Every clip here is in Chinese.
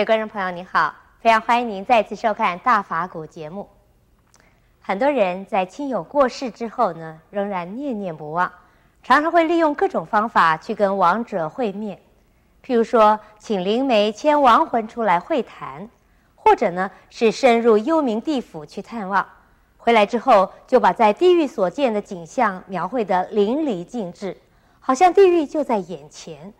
各位观众朋友，您好，非常欢迎您再次收看《大法古》节目。很多人在亲友过世之后呢，仍然念念不忘，常常会利用各种方法去跟亡者会面，譬如说，请灵媒牵亡魂出来会谈，或者呢是深入幽冥地府去探望，回来之后就把在地狱所见的景象描绘得淋漓尽致，好像地狱就在眼前。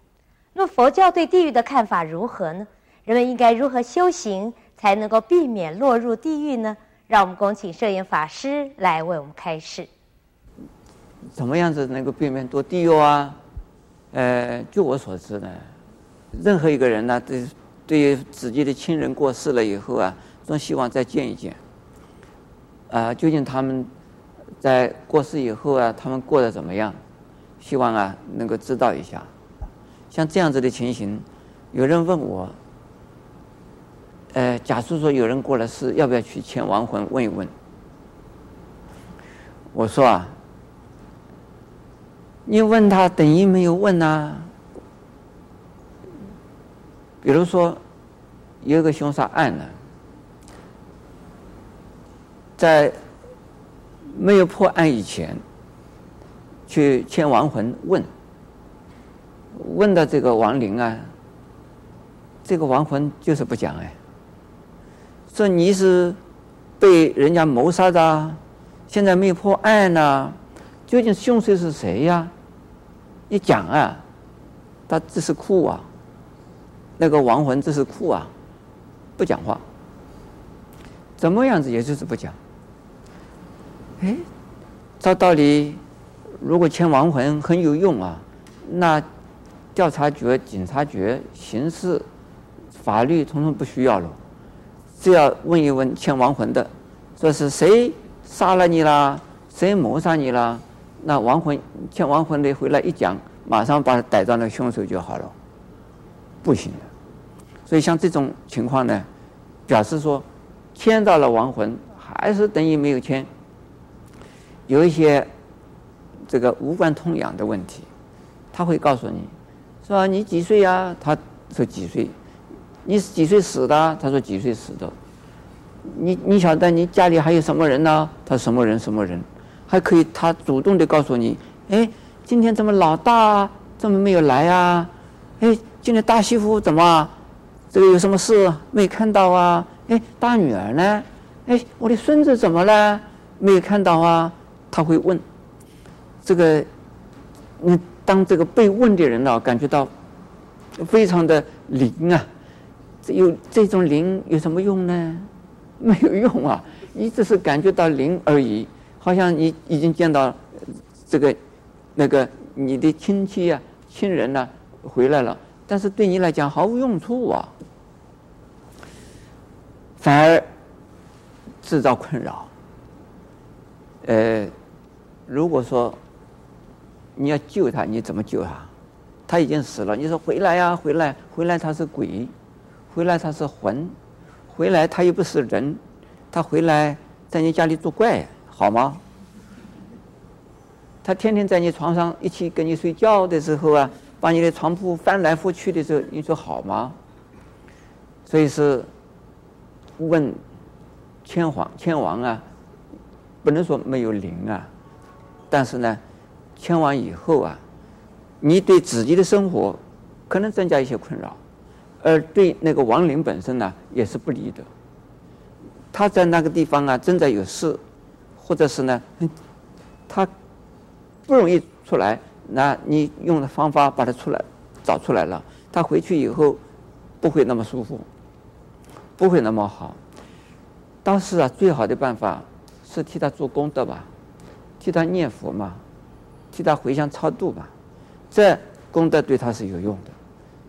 那佛教对地狱的看法如何呢？人们应该如何修行才能够避免落入地狱呢？让我们恭请圣严法师来为我们开示。怎么样子能够避免堕地狱啊？呃，据我所知呢，任何一个人呢，对对于自己的亲人过世了以后啊，总希望再见一见。啊、究竟他们在过世以后啊，他们过得怎么样？希望啊，能够知道一下。像这样子的情形，有人问我，呃，假如说有人过了世，要不要去牵亡魂问一问？我说啊，你问他等于没有问呐、比如说，有一个凶杀案呢，在没有破案以前，去牵亡魂问。问到这个亡灵啊，这个亡魂就是不讲哎，说你是被人家谋杀的，现在没破案呢，究竟凶手是谁呀？一讲啊，他只是哭啊，那个亡魂只是哭啊，不讲话，怎么样子也就是不讲。哎，照道理，如果牵亡魂很有用啊，那。调查局、警察局、刑事、法律，统统不需要了，只要问一问牵亡魂的，说是谁杀了你啦，谁谋杀你啦，那亡魂牵亡魂的回来一讲，马上把他逮到那凶手就好了。不行的，所以像这种情况呢，表示说牵到了亡魂，还是等于没有牵，有一些这个无关痛痒的问题，他会告诉你。是吧？你几岁呀？他说几岁？你是几岁死的？他说几岁死的？你你晓得你家里还有什么人呢？他什么人什么人？还可以他主动的告诉你，哎，今天怎么老大怎么没有来啊？哎，今天大媳妇怎么？这个有什么事没看到啊？哎，大女儿呢？哎，我的孙子怎么了？没有看到啊？他会问，这个，你。当这个被问的人呢，感觉到非常的灵啊，这有这种灵有什么用呢？没有用啊，你只是感觉到灵而已，好像你已经见到这个那个你的亲戚啊、亲人呐、回来了，但是对你来讲毫无用处啊，反而制造困扰。呃，如果说。你要救他，你怎么救他？他已经死了。你说回来呀，回来，回来他是鬼，回来他是魂，回来他又不是人，他回来在你家里作怪，好吗？他天天在你床上一起跟你睡觉的时候啊，把你的床铺翻来覆去的时候，你说好吗？所以是问牵亡牵亡啊，不能说没有灵啊，但是呢。牵完以后啊，你对自己的生活可能增加一些困扰，而对那个亡灵本身呢也是不利的。他在那个地方啊正在有事，或者是呢，他不容易出来，那你用的方法把他出来找出来了，他回去以后不会那么舒服，不会那么好。当时啊，最好的办法是替他做功德吧，替他念佛嘛。替他回向超度吧，这功德对他是有用的。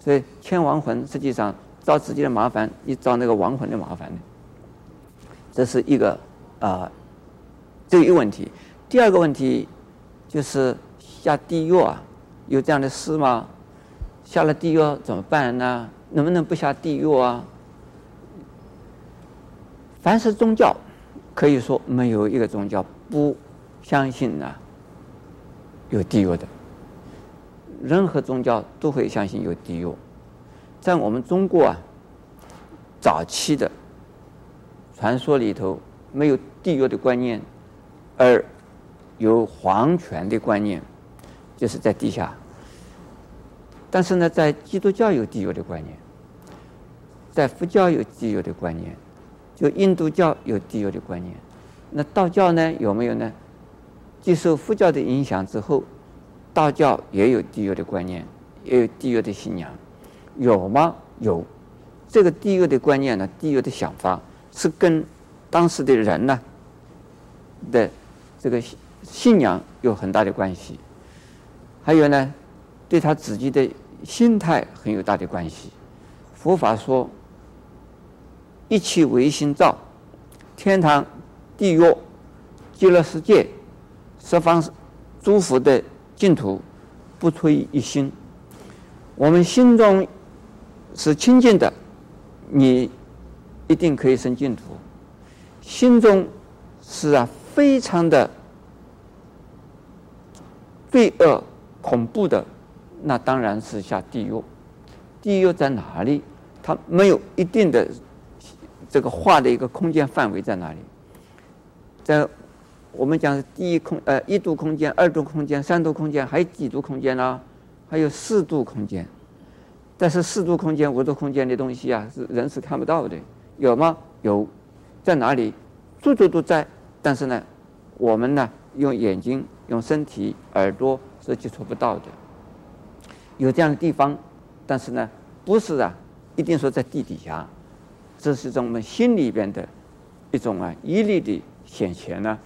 所以牵亡魂实际上造自己的麻烦，你造那个亡魂的麻烦呢。这是一个啊、呃，这一个问题。第二个问题就是下地狱啊，有这样的事吗？下了地狱怎么办呢？能不能不下地狱啊？凡是宗教，可以说没有一个宗教不相信呢。有地狱的，任何宗教都会相信有地狱。在我们中国啊，早期的传说里头没有地狱的观念，而有皇权的观念，就是在地下。但是呢，在基督教有地狱的观念，在佛教有地狱的观念，就印度教有地狱的观念。那道教呢，有没有呢？接受佛教的影响之后，道教也有地狱的观念，也有地狱的信仰，有吗？有。这个地狱的观念呢，地狱的想法是跟当时的人呢的这个信仰有很大的关系，还有呢，对他自己的心态很有大的关系。佛法说，一切唯心造，天堂、地狱、极乐世界、十方诸佛的净土，不出于一心。我们心中是清净的。你一定可以生净土。心中是啊，非常的罪恶恐怖的，那当然是下地狱。地狱在哪里？它没有一定的这个画的一个空间范围在哪里？在我们讲第一空呃一度空间、二度空间、三度空间，还有几度空间呢？还有四度空间。但是四度空间、五度空间的东西啊，是人是看不到的，有吗？有，在哪里？处处都在。但是呢，我们呢，用眼睛、用身体、耳朵是接触不到的。有这样的地方，但是呢，不是啊，一定说在地底下，这是从我们心里边的一种啊，业力的显现呢，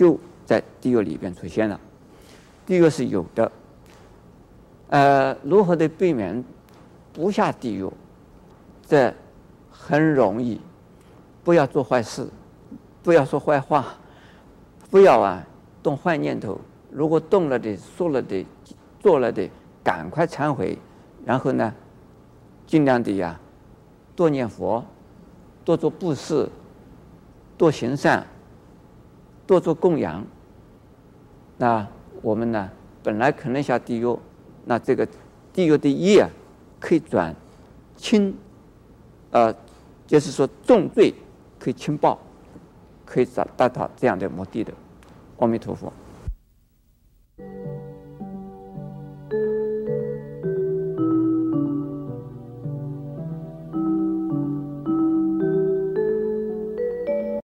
就在地狱里边出现了。地狱是有的，呃，如何的避免？不下地狱，这很容易。不要做坏事，不要说坏话，不要啊动坏念头。如果动了的、说了的、做了的，赶快忏悔。然后呢，尽量的呀，多念佛，多做布施，多行善，做做供养。那我们呢，本来可能下地狱，那这个地狱的业。可以转轻，呃，就是说重罪可以轻报，可以达达到这样的目的的。阿弥陀佛。